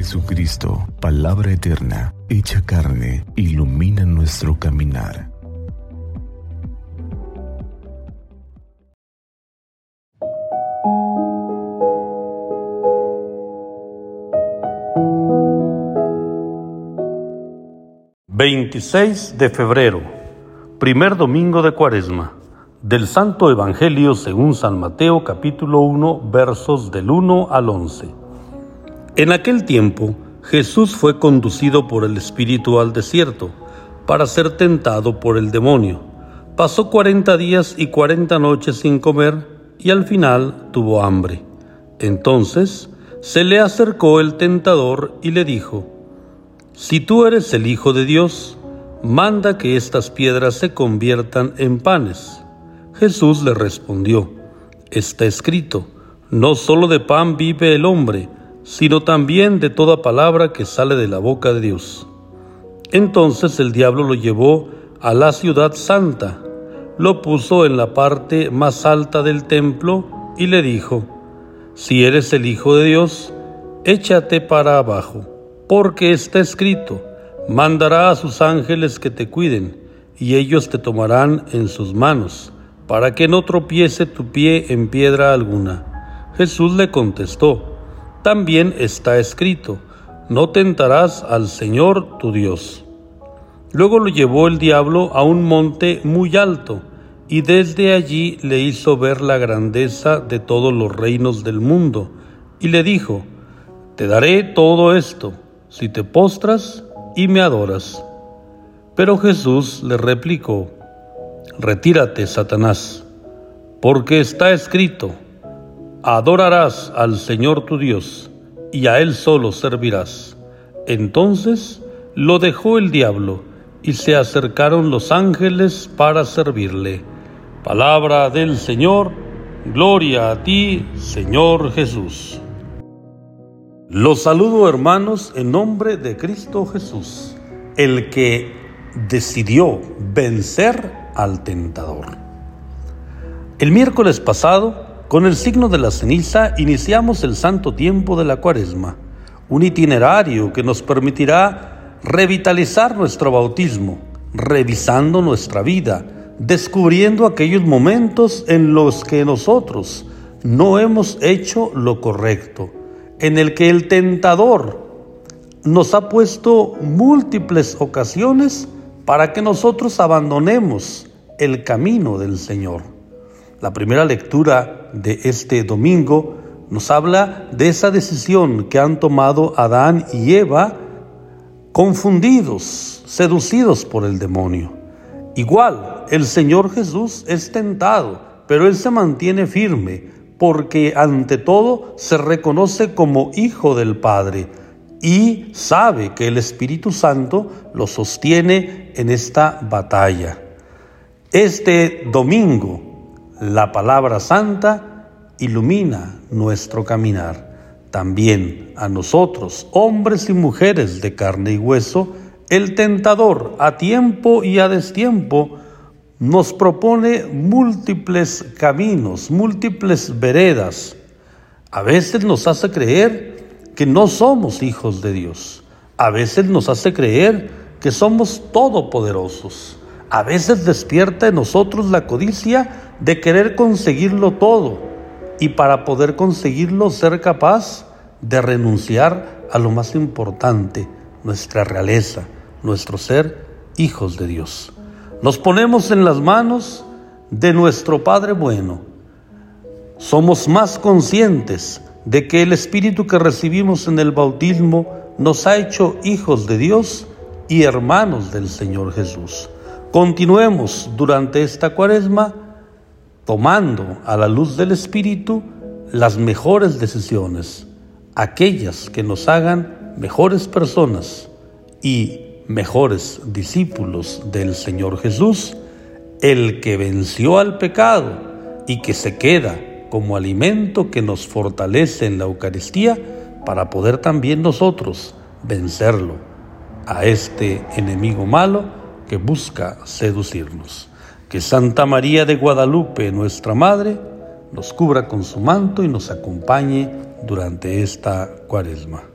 Jesucristo, palabra eterna, hecha carne, ilumina nuestro caminar. ...26 de febrero... ...primer domingo de cuaresma... ...del Santo Evangelio según San Mateo capítulo 1... ...versos del 1 al 11... En aquel tiempo, Jesús fue conducido por el Espíritu al desierto para ser tentado por el demonio. Pasó cuarenta días y cuarenta noches sin comer y al final tuvo hambre. Entonces se le acercó el tentador y le dijo, Si tú eres el Hijo de Dios, manda que estas piedras se conviertan en panes. Jesús le respondió, Está escrito, no solo de pan vive el hombre, sino también de toda palabra que sale de la boca de Dios. Entonces el diablo lo llevó a la ciudad santa, lo puso en la parte más alta del templo y le dijo, Si eres el Hijo de Dios, échate para abajo, porque está escrito, mandará a sus ángeles que te cuiden, y ellos te tomarán en sus manos, para que no tropiece tu pie en piedra alguna. Jesús le contestó, también está escrito, no tentarás al Señor tu Dios. Luego lo llevó el diablo a un monte muy alto, y desde allí le hizo ver la grandeza de todos los reinos del mundo, y le dijo, Te daré todo esto, si te postras y me adoras. Pero Jesús le replicó, Retírate, Satanás, porque está escrito, Adorarás al Señor tu Dios, y a Él solo servirás. Entonces lo dejó el diablo, y se acercaron los ángeles para servirle. Palabra del Señor, gloria a ti, Señor Jesús. Los saludo hermanos en nombre de Cristo Jesús, el que decidió vencer al tentador. El miércoles pasado, con el signo de la ceniza iniciamos el santo tiempo de la cuaresma, un itinerario que nos permitirá revitalizar nuestro bautismo, revisando nuestra vida, descubriendo aquellos momentos en los que nosotros no hemos hecho lo correcto, en el que el tentador nos ha puesto múltiples ocasiones para que nosotros abandonemos el camino del Señor. La primera lectura de este domingo nos habla de esa decisión que han tomado Adán y Eva confundidos, seducidos por el demonio. Igual, el Señor Jesús es tentado, pero Él se mantiene firme porque ante todo se reconoce como hijo del Padre y sabe que el Espíritu Santo lo sostiene en esta batalla. Este domingo, la palabra santa ilumina nuestro caminar. También a nosotros, hombres y mujeres de carne y hueso, el tentador a tiempo y a destiempo nos propone múltiples caminos, múltiples veredas. A veces nos hace creer que no somos hijos de Dios. A veces nos hace creer que somos todopoderosos. A veces despierta en nosotros la codicia de querer conseguirlo todo y para poder conseguirlo ser capaz de renunciar a lo más importante, nuestra realeza, nuestro ser hijos de Dios. Nos ponemos en las manos de nuestro Padre bueno. Somos más conscientes de que el Espíritu que recibimos en el bautismo nos ha hecho hijos de Dios y hermanos del Señor Jesús. Continuemos durante esta cuaresma tomando a la luz del Espíritu las mejores decisiones, aquellas que nos hagan mejores personas y mejores discípulos del Señor Jesús, el que venció al pecado y que se queda como alimento que nos fortalece en la Eucaristía para poder también nosotros vencerlo a este enemigo malo que busca seducirnos. Que Santa María de Guadalupe, nuestra Madre, nos cubra con su manto y nos acompañe durante esta cuaresma.